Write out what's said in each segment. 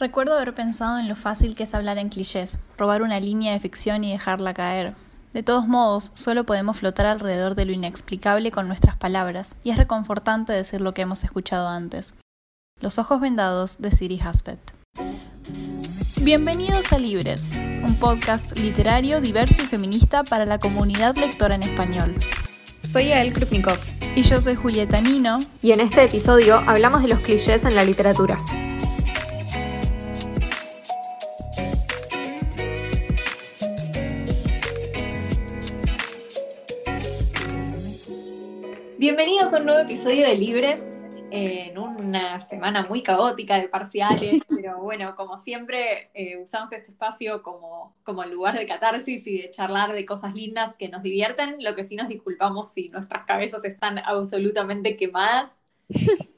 Recuerdo haber pensado en lo fácil que es hablar en clichés, robar una línea de ficción y dejarla caer. De todos modos, solo podemos flotar alrededor de lo inexplicable con nuestras palabras, y es reconfortante decir lo que hemos escuchado antes. Los ojos vendados de Siri Haspet. Bienvenidos a Libres, un podcast literario, diverso y feminista para la comunidad lectora en español. Soy Ael Krupnikov. Y yo soy Julieta Nino. Y en este episodio hablamos de los clichés en la literatura. Bienvenidos a un nuevo episodio de Libres en una semana muy caótica de parciales, pero bueno, como siempre, eh, usamos este espacio como, como lugar de catarsis y de charlar de cosas lindas que nos divierten, lo que sí nos disculpamos si nuestras cabezas están absolutamente quemadas.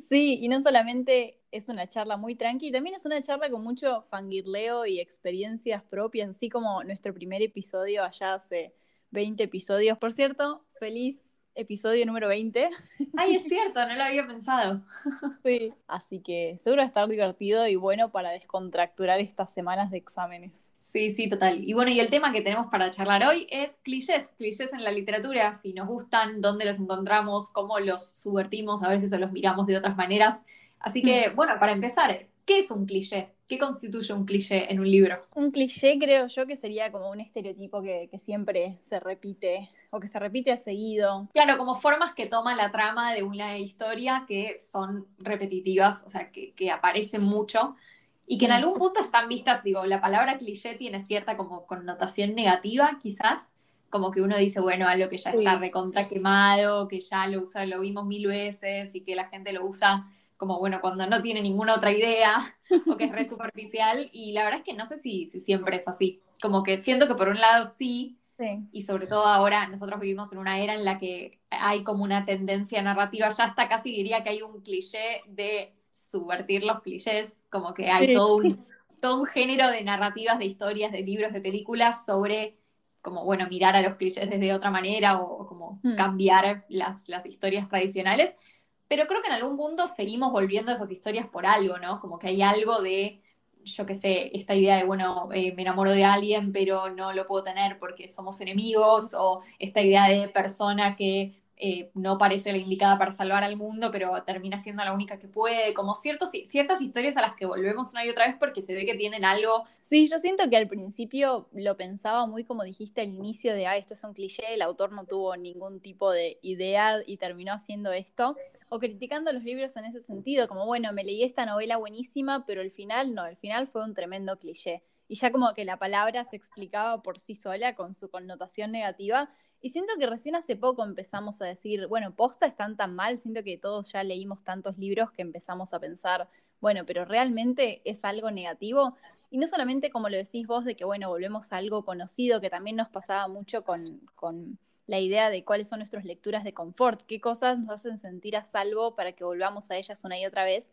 Sí, y no solamente es una charla muy tranqui, también es una charla con mucho fangirleo y experiencias propias, así como nuestro primer episodio allá hace 20 episodios. Por cierto, feliz episodio número 20. Ay, es cierto, no lo había pensado. Sí, así que seguro va a estar divertido y bueno para descontracturar estas semanas de exámenes. Sí, sí, total. Y bueno, y el tema que tenemos para charlar hoy es clichés, clichés en la literatura, si nos gustan, dónde los encontramos, cómo los subvertimos a veces o los miramos de otras maneras. Así que, mm. bueno, para empezar, ¿qué es un cliché? ¿Qué constituye un cliché en un libro? Un cliché creo yo que sería como un estereotipo que, que siempre se repite o que se repite a seguido. Claro, como formas que toma la trama de una historia que son repetitivas, o sea, que, que aparecen mucho y que en algún punto están vistas, digo, la palabra cliché tiene cierta como connotación negativa, quizás, como que uno dice, bueno, algo que ya está recontra quemado, que ya lo usa, lo vimos mil veces y que la gente lo usa como, bueno, cuando no tiene ninguna otra idea o que es re superficial. Y la verdad es que no sé si, si siempre es así. Como que siento que por un lado sí, y sobre todo ahora nosotros vivimos en una era en la que hay como una tendencia narrativa, ya hasta casi diría que hay un cliché de subvertir los clichés, como que hay todo, un, todo un género de narrativas, de historias, de libros, de películas sobre como, bueno, mirar a los clichés desde otra manera o, como hmm. cambiar las, las historias tradicionales. Pero creo que en algún punto seguimos volviendo a esas historias por algo, ¿no? Como que hay algo de yo qué sé, esta idea de, bueno, eh, me enamoro de alguien, pero no lo puedo tener porque somos enemigos, o esta idea de persona que eh, no parece la indicada para salvar al mundo, pero termina siendo la única que puede, como ciertos, ciertas historias a las que volvemos una y otra vez porque se ve que tienen algo. Sí, yo siento que al principio lo pensaba muy como dijiste al inicio de, ah, esto es un cliché, el autor no tuvo ningún tipo de idea y terminó haciendo esto, o criticando los libros en ese sentido, como, bueno, me leí esta novela buenísima, pero el final no, el final fue un tremendo cliché. Y ya como que la palabra se explicaba por sí sola con su connotación negativa. Y siento que recién hace poco empezamos a decir, bueno, posta están tan mal, siento que todos ya leímos tantos libros que empezamos a pensar, bueno, pero realmente es algo negativo. Y no solamente como lo decís vos, de que, bueno, volvemos a algo conocido, que también nos pasaba mucho con, con la idea de cuáles son nuestras lecturas de confort, qué cosas nos hacen sentir a salvo para que volvamos a ellas una y otra vez.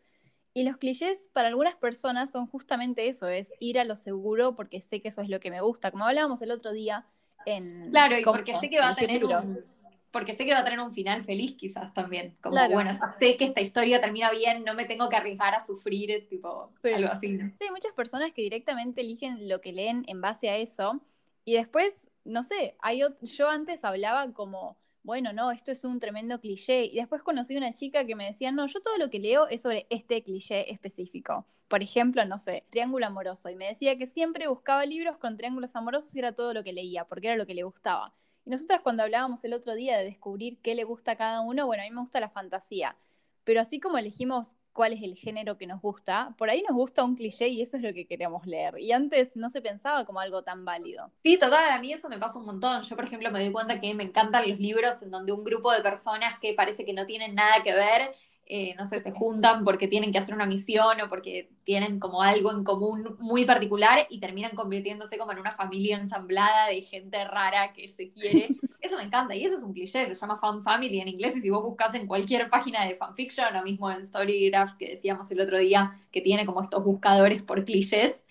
Y los clichés para algunas personas son justamente eso, es ir a lo seguro porque sé que eso es lo que me gusta, como hablábamos el otro día en... Claro, y porque sé que va a tener un, porque sé que va a tener un final feliz quizás también, como bueno, sé que esta historia termina bien, no me tengo que arriesgar a sufrir, tipo, algo así. Sí, hay muchas personas que directamente eligen lo que leen en base a eso y después no sé, hay, yo antes hablaba como, bueno, no, esto es un tremendo cliché. Y después conocí una chica que me decía, no, yo todo lo que leo es sobre este cliché específico. Por ejemplo, no sé, triángulo amoroso. Y me decía que siempre buscaba libros con triángulos amorosos y era todo lo que leía, porque era lo que le gustaba. Y nosotras cuando hablábamos el otro día de descubrir qué le gusta a cada uno, bueno, a mí me gusta la fantasía. Pero así como elegimos cuál es el género que nos gusta, por ahí nos gusta un cliché y eso es lo que queremos leer. Y antes no se pensaba como algo tan válido. Sí, total, a mí eso me pasa un montón. Yo, por ejemplo, me doy cuenta que me encantan los libros en donde un grupo de personas que parece que no tienen nada que ver eh, no sé, se juntan porque tienen que hacer una misión o porque tienen como algo en común muy particular y terminan convirtiéndose como en una familia ensamblada de gente rara que se quiere. Eso me encanta y eso es un cliché, se llama Fan Family en inglés y si vos buscas en cualquier página de fanfiction o mismo en Storygraph que decíamos el otro día que tiene como estos buscadores por clichés,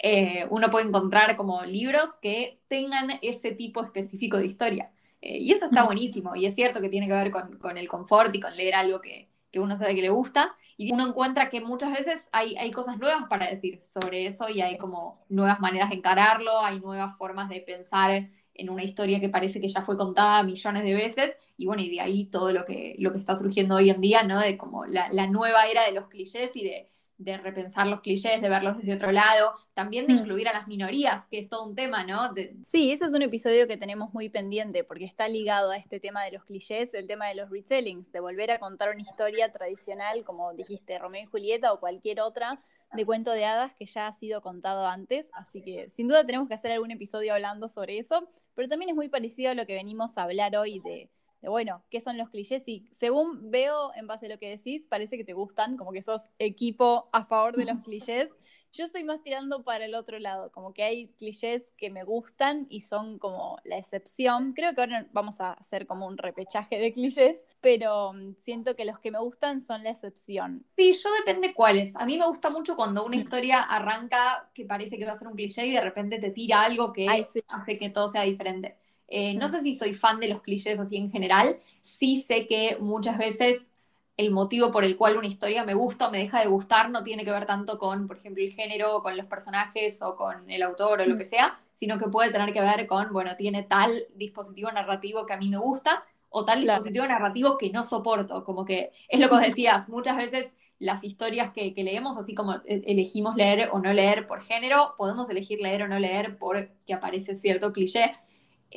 eh, uno puede encontrar como libros que tengan ese tipo específico de historia. Eh, y eso está buenísimo y es cierto que tiene que ver con, con el confort y con leer algo que, que uno sabe que le gusta, y uno encuentra que muchas veces hay, hay cosas nuevas para decir sobre eso y hay como nuevas maneras de encararlo, hay nuevas formas de pensar en una historia que parece que ya fue contada millones de veces, y bueno, y de ahí todo lo que, lo que está surgiendo hoy en día, ¿no? De como la, la nueva era de los clichés y de, de, repensar los clichés, de verlos desde otro lado, también de mm. incluir a las minorías, que es todo un tema, ¿no? Sí, ese es un episodio que tenemos muy pendiente, porque está ligado a este tema de los clichés, el tema de los retellings, de volver a contar una historia tradicional, como dijiste, Romeo y Julieta o cualquier otra, de cuento de hadas que ya ha sido contado antes, así que sin duda tenemos que hacer algún episodio hablando sobre eso, pero también es muy parecido a lo que venimos a hablar hoy de, bueno, ¿qué son los clichés? Y según veo en base a lo que decís, parece que te gustan, como que sos equipo a favor de los clichés. Yo estoy más tirando para el otro lado, como que hay clichés que me gustan y son como la excepción. Creo que ahora vamos a hacer como un repechaje de clichés, pero mm, siento que los que me gustan son la excepción. Sí, yo depende cuáles. A mí me gusta mucho cuando una historia arranca que parece que va a ser un cliché y de repente te tira algo que hace que todo sea diferente. Eh, no sé si soy fan de los clichés así en general, sí sé que muchas veces el motivo por el cual una historia me gusta o me deja de gustar no tiene que ver tanto con, por ejemplo, el género, con los personajes o con el autor o lo mm. que sea, sino que puede tener que ver con, bueno, tiene tal dispositivo narrativo que a mí me gusta o tal dispositivo narrativo que no soporto, como que es lo que os decías, muchas veces las historias que, leemos, así como e, elegimos leer o no leer por género, podemos elegir leer o no leer porque aparece cierto cliché.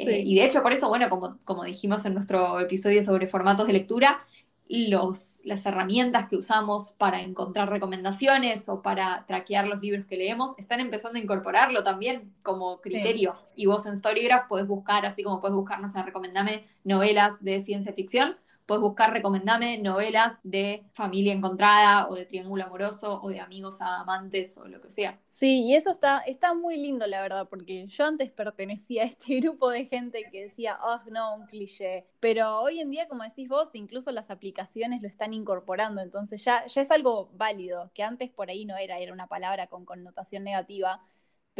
Eh, y de hecho, por eso, bueno, como, como dijimos en nuestro episodio sobre formatos de lectura, los, las herramientas que usamos para encontrar recomendaciones o para traquear los libros que leemos, están empezando a incorporarlo también como criterio. Y vos en Storygraph podés buscar, así como puedes buscar, no sé, recomendame novelas de ciencia ficción, Puedes buscar, recomendame novelas de familia encontrada o de triángulo amoroso o de amigos a amantes o lo que sea. Sí, y eso está, está muy lindo, la verdad, porque yo antes pertenecía a este grupo de gente que decía, oh, no, un cliché. Pero hoy en día, como decís vos, incluso las aplicaciones lo están incorporando, entonces ya, ya es algo válido, que antes por ahí no era, era una palabra con connotación negativa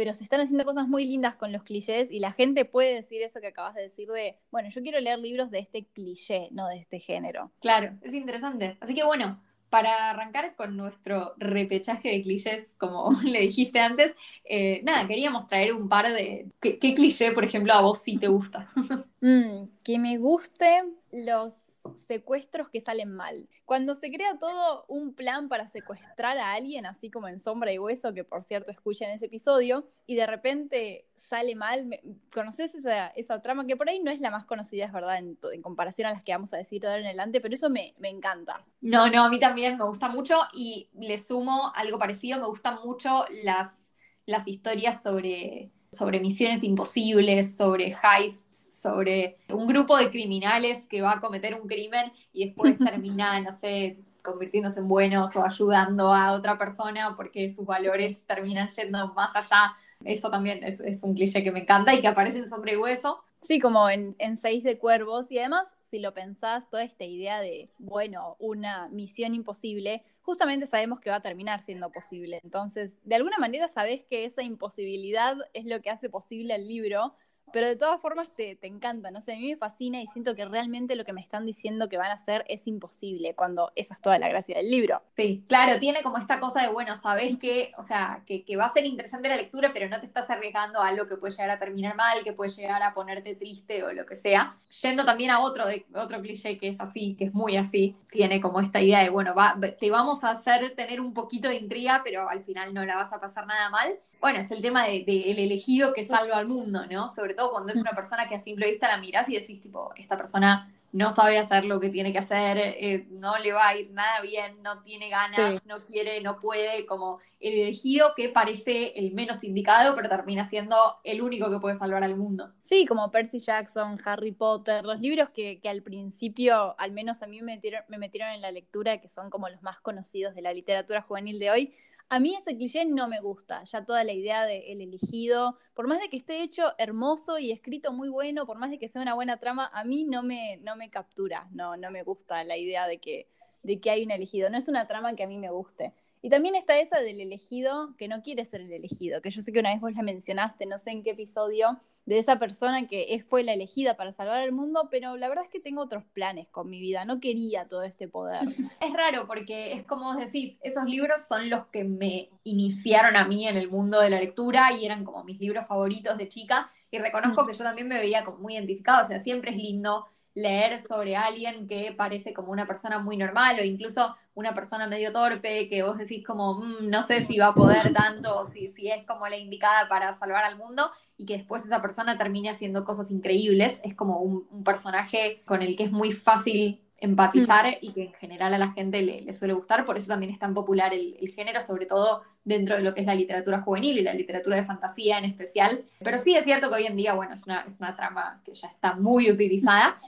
pero se están haciendo cosas muy lindas con los clichés y la gente puede decir eso que acabas de decir de, bueno, yo quiero leer libros de este cliché, no de este género. Claro, es interesante. Así que bueno, para arrancar con nuestro repechaje de clichés, como le dijiste antes, eh, nada, queríamos traer un par de... ¿Qué, cliché, por ejemplo, a vos sí te gusta? Mm, que me guste los secuestros que salen mal. Cuando se crea todo un plan para secuestrar a alguien, así como en Sombra y Hueso, que por cierto escuchan ese episodio, y de repente sale mal, ¿conoces esa, esa, trama? Que por ahí no es la más conocida, es verdad, en, comparación a las que vamos a decir de ahora en adelante, pero eso me, me encanta. No, no, a mí también me gusta mucho y le sumo algo parecido, me gustan mucho las, las historias sobre sobre misiones imposibles, sobre heists, sobre un grupo de criminales que va a cometer un crimen y después termina, no sé, convirtiéndose en buenos o ayudando a otra persona porque sus valores terminan yendo más allá. Eso también es, un cliché que me encanta y que aparece en Sombre y Hueso. Sí, como en, en Seis de Cuervos y además si lo pensás, toda esta idea de, bueno, una misión imposible, justamente sabemos que va a terminar siendo posible. Entonces, de alguna manera sabés que esa imposibilidad es lo que hace posible el libro, pero de todas formas te, te, encanta, no sé, a mí me fascina y siento que realmente lo que me están diciendo que van a hacer es imposible, cuando esa es toda la gracia del libro. Sí, claro, tiene como esta cosa de, bueno, sabes que, o sea, que, que va a ser interesante la lectura, pero no te estás arriesgando a algo que puede llegar a terminar mal, que puede llegar a ponerte triste o lo que sea. Yendo también a otro, de, otro cliché que es así, que es muy así, tiene como esta idea de, bueno, va, te vamos a hacer tener un poquito de intriga, pero al final no la vas a pasar nada mal bueno, es el tema del de, elegido que salva al mundo, ¿no? Sobre todo cuando es una persona que a simple vista la miras y decís, tipo, esta persona no sabe hacer lo que tiene que hacer, eh, no le va a ir nada bien, no tiene ganas, no quiere, no puede, como el elegido que parece el menos indicado, pero termina siendo el único que puede salvar al mundo. Sí, como Percy Jackson, Harry Potter, los libros que, que al principio, al menos a mí me metieron, me metieron en la lectura, que son como los más conocidos de la literatura juvenil de hoy, a mí ese cliché no me gusta, ya toda la idea del elegido, por más de que esté hecho hermoso y escrito muy bueno, por más de que sea una buena trama, a mí no me, no me captura, no, no me gusta la idea de que, de que hay un elegido, no es una trama que a mí me guste. Y también está esa del elegido que no quiere ser el elegido, que yo sé que una vez vos la mencionaste, no sé en qué episodio, de esa persona que fue la elegida para salvar el mundo, pero la verdad es que tengo otros planes con mi vida, no quería todo este poder. Es raro porque es como vos decís, esos libros son los que me iniciaron a mí en el mundo de la lectura y eran como mis libros favoritos de chica y reconozco mm. que yo también me veía como muy identificado, o sea, siempre es lindo leer sobre alguien que parece como una persona muy normal o incluso una persona medio torpe que vos decís como, mm, no sé si va a poder tanto o si, si es como la indicada para salvar al mundo y que después esa persona termine haciendo cosas increíbles. Es como un, personaje con el que es muy fácil empatizar mm. y que en general a la gente le, suele gustar, por eso también es tan popular el, el, género, sobre todo dentro de lo que es la literatura juvenil y la literatura de fantasía en especial. Pero sí es cierto que hoy en día, bueno, es una, es una trama que ya está muy utilizada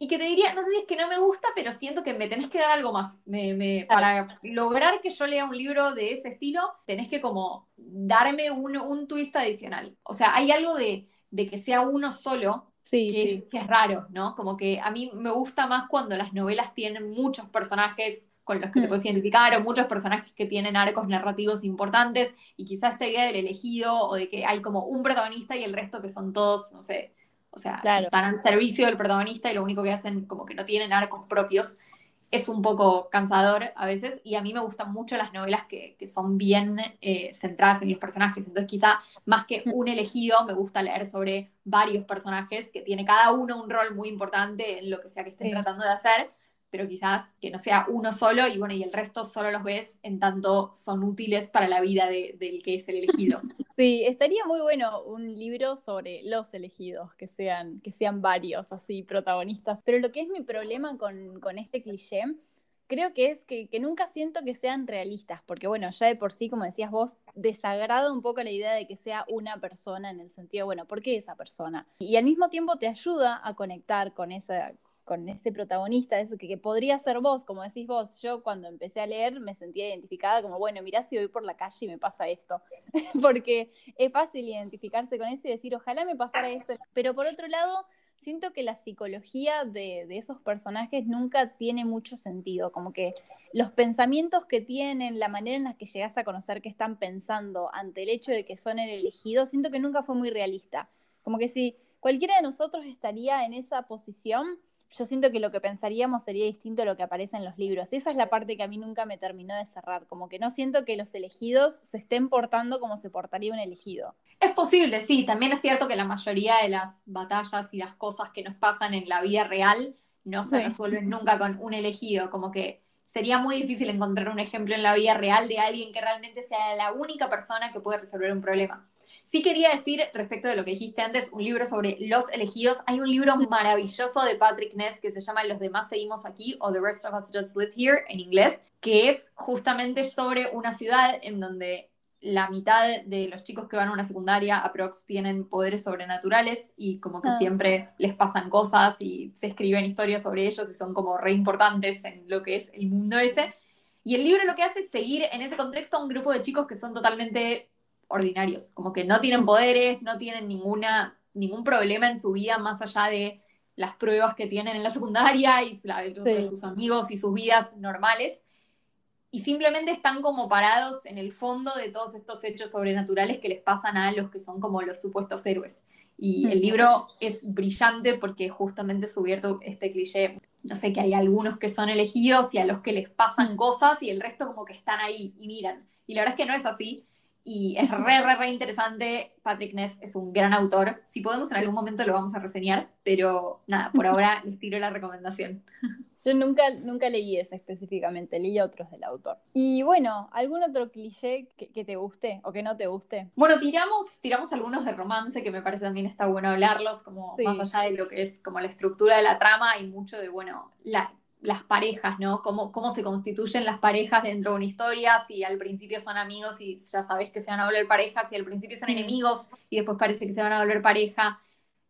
y que te diría, no sé si es que no me gusta, pero siento que me tenés que dar algo más. Me, para lograr que yo lea un libro de ese estilo, tenés que como darme un, un twist adicional. O sea, hay algo de, de que sea uno solo, sí, que, Es, que, Es, raro, ¿no? Como que a mí me gusta más cuando las novelas tienen muchos personajes con los que te mm. puedes identificar o muchos personajes que tienen arcos narrativos importantes y quizás esta idea del elegido o de que hay como un protagonista y el resto que son todos, no sé, o sea, están al servicio del protagonista y lo único que hacen como que no tienen arcos propios. Es un poco cansador a veces y a mí me gustan mucho las novelas que, que son bien eh, centradas en los personajes. Entonces quizá más que mm. un elegido me gusta leer sobre varios personajes que tiene cada uno un rol muy importante en lo que sea que estén tratando de hacer pero quizás que no sea uno solo y bueno, y el resto solo los ves en tanto son útiles para la vida del que es el elegido. Sí, estaría muy bueno un libro sobre los elegidos, que sean, que sean varios así protagonistas. Pero lo que es mi problema con, con este cliché, creo que es que, que, nunca siento que sean realistas, porque bueno, ya de por sí, como decías vos, desagrada un poco la idea de que sea una persona en el sentido, bueno, ¿por qué esa persona? Y al mismo tiempo te ayuda a conectar con esa, con ese protagonista, eso que, que, podría ser vos, como decís vos, yo cuando empecé a leer me sentía identificada como, bueno, mirá si voy por la calle y me pasa esto, porque es fácil identificarse con eso y decir, ojalá me pasara esto, pero por otro lado, siento que la psicología de, de esos personajes nunca tiene mucho sentido, como que los pensamientos que tienen, la manera en la que llegas a conocer que están pensando ante el hecho de que son el elegido, siento que nunca fue muy realista, como que si cualquiera de nosotros estaría en esa posición, yo siento que lo que pensaríamos sería distinto a lo que aparece en los libros. Esa es la parte que a mí nunca me terminó de cerrar, como que no siento que los elegidos se estén portando como se portaría un elegido. Es posible, sí, también es cierto que la mayoría de las batallas y las cosas que nos pasan en la vida real no se resuelven nunca con un elegido, como que sería muy difícil encontrar un ejemplo en la vida real de alguien que realmente sea la única persona que puede resolver un problema. Sí quería decir, respecto de lo que dijiste antes, un libro sobre los elegidos. Hay un libro maravilloso de Patrick Ness que se llama Los demás seguimos aquí o The Rest of Us Just Live Here en inglés, que es justamente sobre una ciudad en donde la mitad de los chicos que van a una secundaria, aprox, tienen poderes sobrenaturales y como que ah. siempre les pasan cosas y se escriben historias sobre ellos y son como re importantes en lo que es el mundo ese. Y el libro lo que hace es seguir en ese contexto a un grupo de chicos que son totalmente ordinarios, como que no tienen poderes, no tienen ninguna, ningún problema en su vida más allá de las pruebas que tienen en la secundaria y sus amigos y sus vidas normales. Y simplemente están como parados en el fondo de todos estos hechos sobrenaturales que les pasan a los que son como los supuestos héroes. Y el libro es brillante porque justamente subierto este cliché, no sé, que hay algunos que son elegidos y a los que les pasan cosas y el resto como que están ahí y miran. Y la verdad es que no es así y es re, re, re interesante. Patrick Ness es un gran autor. Si podemos en algún momento lo vamos a reseñar, pero nada, por ahora les tiro la recomendación. Yo nunca, nunca leí ese específicamente, leí otros del autor. Y bueno, ¿algún otro cliché que, te guste o que no te guste? Bueno, tiramos, tiramos algunos de romance que me parece también está bueno hablarlos, como más allá de lo que es como la estructura de la trama y mucho de, bueno, la, las parejas, ¿no? Cómo, cómo se constituyen las parejas dentro de una historia, si al principio son amigos y ya sabes que se van a volver parejas, si al principio son enemigos y después parece que se van a volver pareja.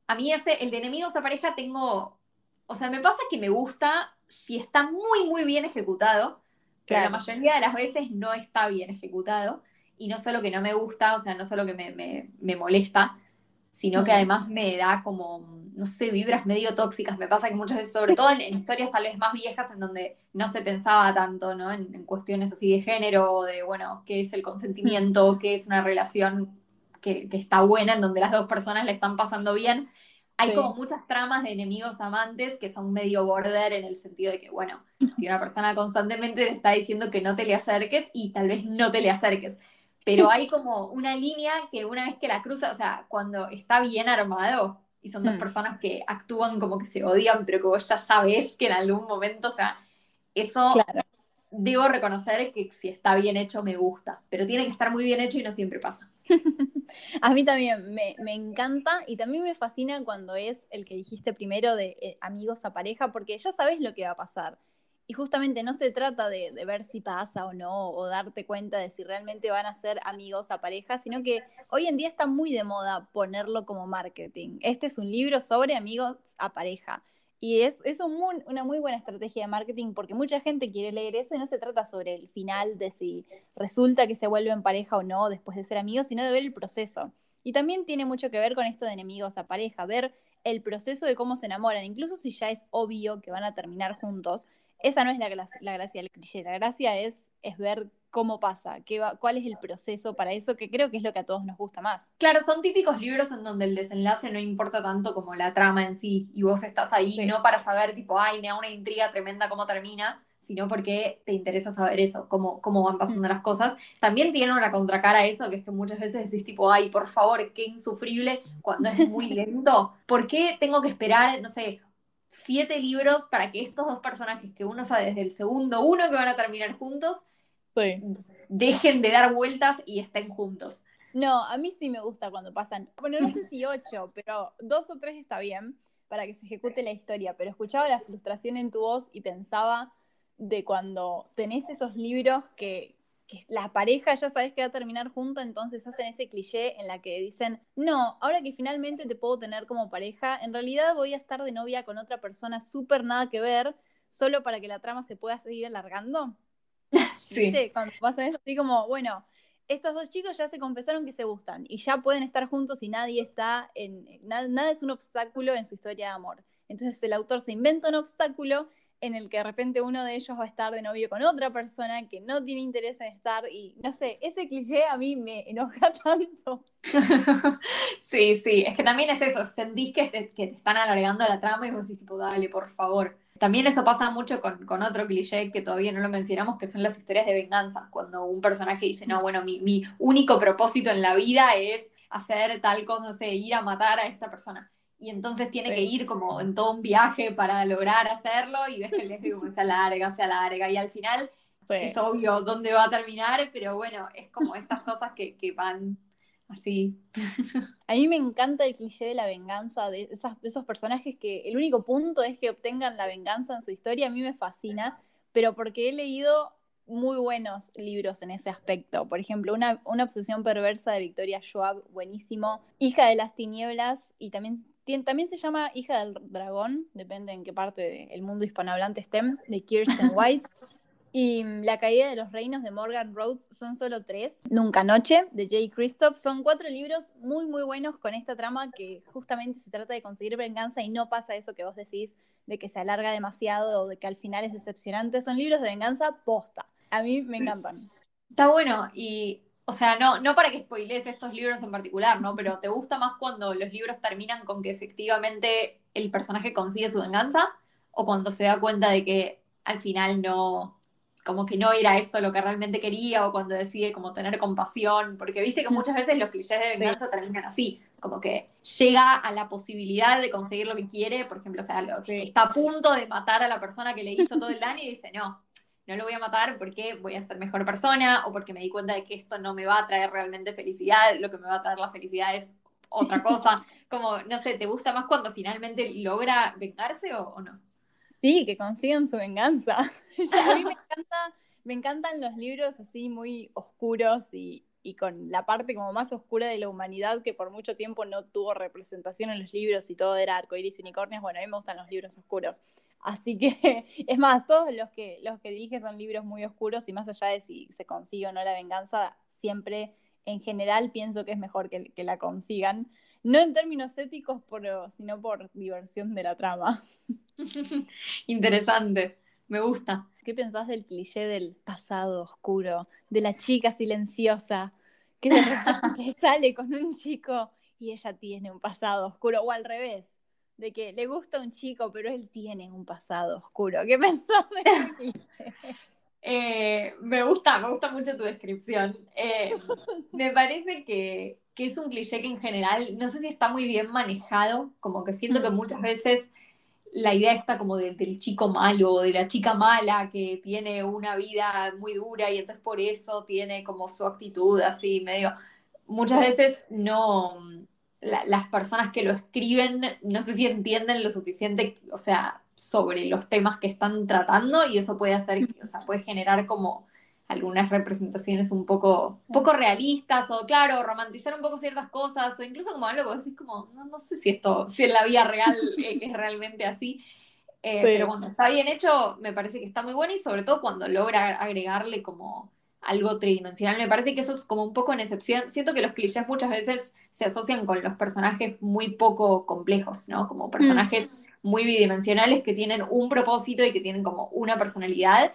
A mí ese, el de enemigos a pareja tengo, o sea, me pasa que me gusta si está muy, muy bien ejecutado, pero la mayoría de las veces no está bien ejecutado, y no solo que no me gusta, o sea, no solo que me, me, me molesta, sino que además me da como, no sé, vibras medio tóxicas. Me pasa que muchas veces, sobre todo en, en historias tal vez más viejas, en donde no se pensaba tanto, ¿no? En, en cuestiones así de género, de, bueno, qué es el consentimiento, qué es una relación que, que está buena, en donde las dos personas le están pasando bien. Hay Sí. como muchas tramas de enemigos amantes que son medio border en el sentido de que, bueno, si una persona constantemente te está diciendo que no te le acerques y tal vez no te le acerques. Pero hay como una línea que una vez que la cruza, o sea, cuando está bien armado y son dos Hmm. personas que actúan como que se odian, pero que vos ya sabés que en algún momento, o sea, eso Claro. debo reconocer que si está bien hecho me gusta, pero tiene que estar muy bien hecho y no siempre pasa. A mí también me, me encanta y también me fascina cuando es el que dijiste primero de eh, amigos a pareja, porque ya sabes lo que va a pasar. Y justamente no se trata de, ver si pasa o no, o darte cuenta de si realmente van a ser amigos a pareja, sino que hoy en día está muy de moda ponerlo como marketing. Este es un libro sobre amigos a pareja. Y es, es una muy buena estrategia de marketing porque mucha gente quiere leer eso y no se trata sobre el final de si resulta que se vuelven pareja o no después de ser amigos, sino de ver el proceso. Y también tiene mucho que ver con esto de enemigos a pareja, ver el proceso de cómo se enamoran, incluso si ya es obvio que van a terminar juntos. Esa no es la, la gracia del cliché, la gracia es, es ver cómo pasa, qué va- cuál es el proceso para eso, que creo que es lo que a todos nos gusta más. Claro, son típicos libros en donde el desenlace no importa tanto como la trama en sí, y vos estás ahí Sí. no para saber, tipo, ay, me da una intriga tremenda cómo termina, sino porque te interesa saber eso, cómo, cómo van pasando las cosas. También tiene una contracara a eso, que es que muchas veces decís, tipo, ay, por favor, qué insufrible cuando es muy lento. ¿Por qué tengo que esperar, no sé, siete libros para que estos dos personajes que uno sabe desde el segundo uno que van a terminar juntos, Sí. dejen de dar vueltas y estén juntos? No, a mí sí me gusta cuando pasan, bueno, no sé si ocho, pero dos o tres está bien para que se ejecute la historia, pero escuchaba la frustración en tu voz y pensaba de cuando tenés esos libros que, que la pareja ya sabes que va a terminar junta, entonces hacen ese cliché en la que dicen, no, ahora que finalmente te puedo tener como pareja, en realidad voy a estar de novia con otra persona súper nada que ver, solo para que la trama se pueda seguir alargando. ¿Viste? Cuando pasa eso, así como, bueno, estos dos chicos ya se confesaron que se gustan y ya pueden estar juntos y nadie está en. Nada, nada es un obstáculo en su historia de amor. Entonces el autor se inventa un obstáculo en el que de repente uno de ellos va a estar de novio con otra persona que no tiene interés en estar y no sé, ese cliché a mí me enoja tanto. Sí, sí, es que también es eso, sentís que te, que te están alargando la trama y vos decís tipo, dale, por favor. También eso pasa mucho con, con otro cliché que todavía no lo mencionamos, que son las historias de venganza, cuando un personaje dice, no, bueno, mi, mi único propósito en la vida es hacer tal cosa, no sé, ir a matar a esta persona. Y entonces tiene Sí. que ir como en todo un viaje para lograr hacerlo y ves que el viaje como se alarga, se alarga y al final es obvio dónde va a terminar, pero bueno, es como estas cosas que, que van así. A mí me encanta el cliché de la venganza, de, esas, de esos personajes que el único punto es que obtengan la venganza en su historia. A mí me fascina, pero porque he leído muy buenos libros en ese aspecto. Por ejemplo, una, una obsesión perversa de Victoria Schwab, buenísimo. Hija de las tinieblas, y también, tien- también se llama Hija del dragón, depende en qué parte del mundo hispanohablante estén, de Kirsten White. Y mm, La caída de los reinos de Morgan Rhodes son solo tres. Nunca Noche, de Jay Christoph. Son cuatro libros muy, muy buenos con esta trama que justamente se trata de conseguir venganza y no pasa eso que vos decís de que se alarga demasiado o de que al final es decepcionante. Son libros de venganza posta. A mí me encantan. Está bueno y, o sea, no, no para que spoilees estos libros en particular, ¿no? Pero ¿te gusta más cuando los libros terminan con que efectivamente el personaje consigue su venganza o cuando se da cuenta de que al final no, como que no era eso lo que realmente quería o cuando decide como tener compasión? Porque viste que muchas veces los clichés de venganza terminan así, como que llega a la posibilidad de conseguir lo que quiere, por ejemplo, o sea, lo- Sí. está a punto de matar a la persona que le hizo todo el daño y dice, no, no lo voy a matar porque voy a ser mejor persona o porque me di cuenta de que esto no me va a traer realmente felicidad, lo que me va a traer la felicidad es otra cosa. Como, no sé, ¿te gusta más cuando finalmente logra vengarse o, o no? Sí, que consigan su venganza. A mí me, encanta, me encantan los libros así muy oscuros y, y con la parte como más oscura de la humanidad que por mucho tiempo no tuvo representación en los libros y todo era arcoíris y unicornios. Bueno, a mí me gustan los libros oscuros. Así que, es más, todos los que, los que dije son libros muy oscuros y más allá de si se consigue o no la venganza, siempre en general pienso que es mejor que, que la consigan. no en términos éticos, sino por diversión de la trama. Interesante, me gusta. ¿Qué pensás del cliché del pasado oscuro, de la chica silenciosa que sale con un chico y ella tiene un pasado oscuro, o al revés, de que le gusta un chico, pero él tiene un pasado oscuro. ¿Qué pensás de cliché? Eh, me gusta, me gusta mucho tu descripción. Eh, me parece que, que, es un cliché que en general, no sé si está muy bien manejado, como que siento que mm. muchas veces la idea está como del chico malo, de la chica mala que tiene una vida muy dura y entonces por eso tiene como su actitud así medio... Muchas veces no, las personas que lo escriben no sé si entienden lo suficiente, o sea, sobre los temas que están tratando y eso puede hacer, o sea, puede generar como algunas representaciones un poco, poco realistas o, claro, romantizar un poco ciertas cosas o incluso como algo que decís como, no, no sé si esto, si en la vida real es realmente así. Eh, pero cuando está bien hecho, me parece que está muy bueno y sobre todo cuando logra agregarle como algo tridimensional. Me parece que eso es como un poco en excepción. Siento que los clichés muchas veces se asocian con los personajes muy poco complejos, ¿no? Como personajes mm. muy bidimensionales que tienen un propósito y que tienen como una personalidad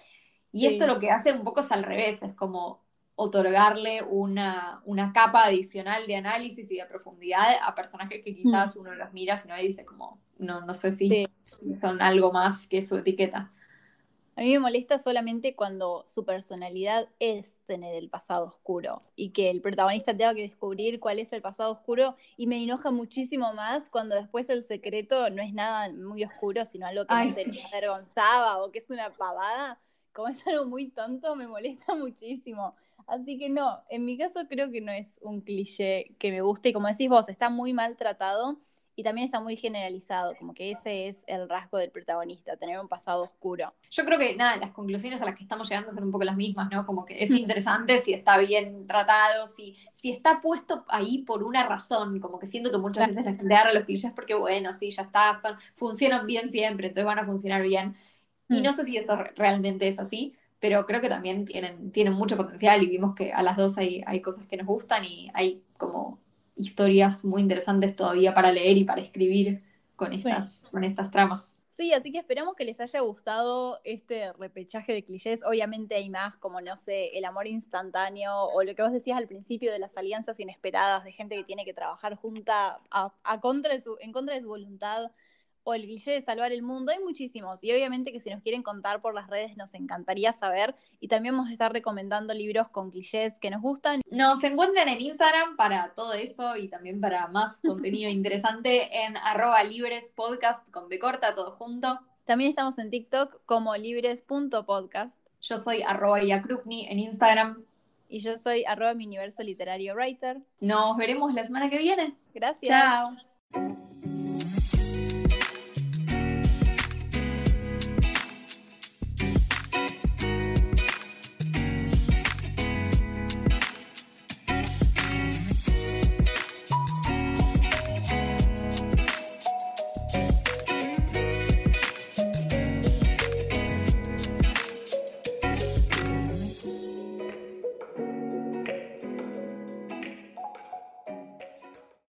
y esto lo que hace un poco es al revés, es como otorgarle una, una, capa adicional de análisis y de profundidad a personajes que quizás mm. uno los mira y no dice como, no, no sé si, son algo más que su etiqueta. A mí me molesta solamente cuando su personalidad es tener el pasado oscuro y que el protagonista tenga que descubrir cuál es el pasado oscuro y me enoja muchísimo más cuando después el secreto no es nada muy oscuro, sino algo que me avergonzaba o que es una pavada como es algo muy tonto, me molesta muchísimo. Así que no, en mi caso creo que no es un cliché que me guste. Y como decís vos, está muy maltratado y también está muy generalizado, como que ese es el rasgo del protagonista, tener un pasado oscuro. Yo creo que nada, las conclusiones a las que estamos llegando son un poco las mismas, ¿no? Como que es mm. interesante si está bien tratado, si, si está puesto ahí por una razón, como que siento que muchas veces la gente agarra los clichés porque, bueno, sí, ya está, son, funcionan bien siempre, entonces van a funcionar bien. Y no mm. sé si eso realmente es así, pero creo que también tienen, tienen mucho potencial y vimos que a las dos hay, hay cosas que nos gustan y hay como historias muy interesantes todavía para leer y para escribir con estas, con estas tramas. Sí, así que esperamos que les haya gustado este repechaje de clichés. Obviamente hay más, como no sé, el amor instantáneo o lo que vos decías al principio de las alianzas inesperadas de gente que tiene que trabajar junta a, contra en contra de su voluntad o el cliché de salvar el mundo, hay muchísimos. Y obviamente que si nos quieren contar por las redes nos encantaría saber. Y también vamos a estar recomendando libros con clichés que nos gustan. Nos encuentran en Instagram para todo eso y también para más contenido interesante en arroba librespodcast con B corta, todo junto. También estamos en TikTok como libres.podcast. Yo soy arroba Yakrupni en Instagram. Y yo soy arroba mi universo literario writer. Nos veremos la semana que viene. Gracias. Chao.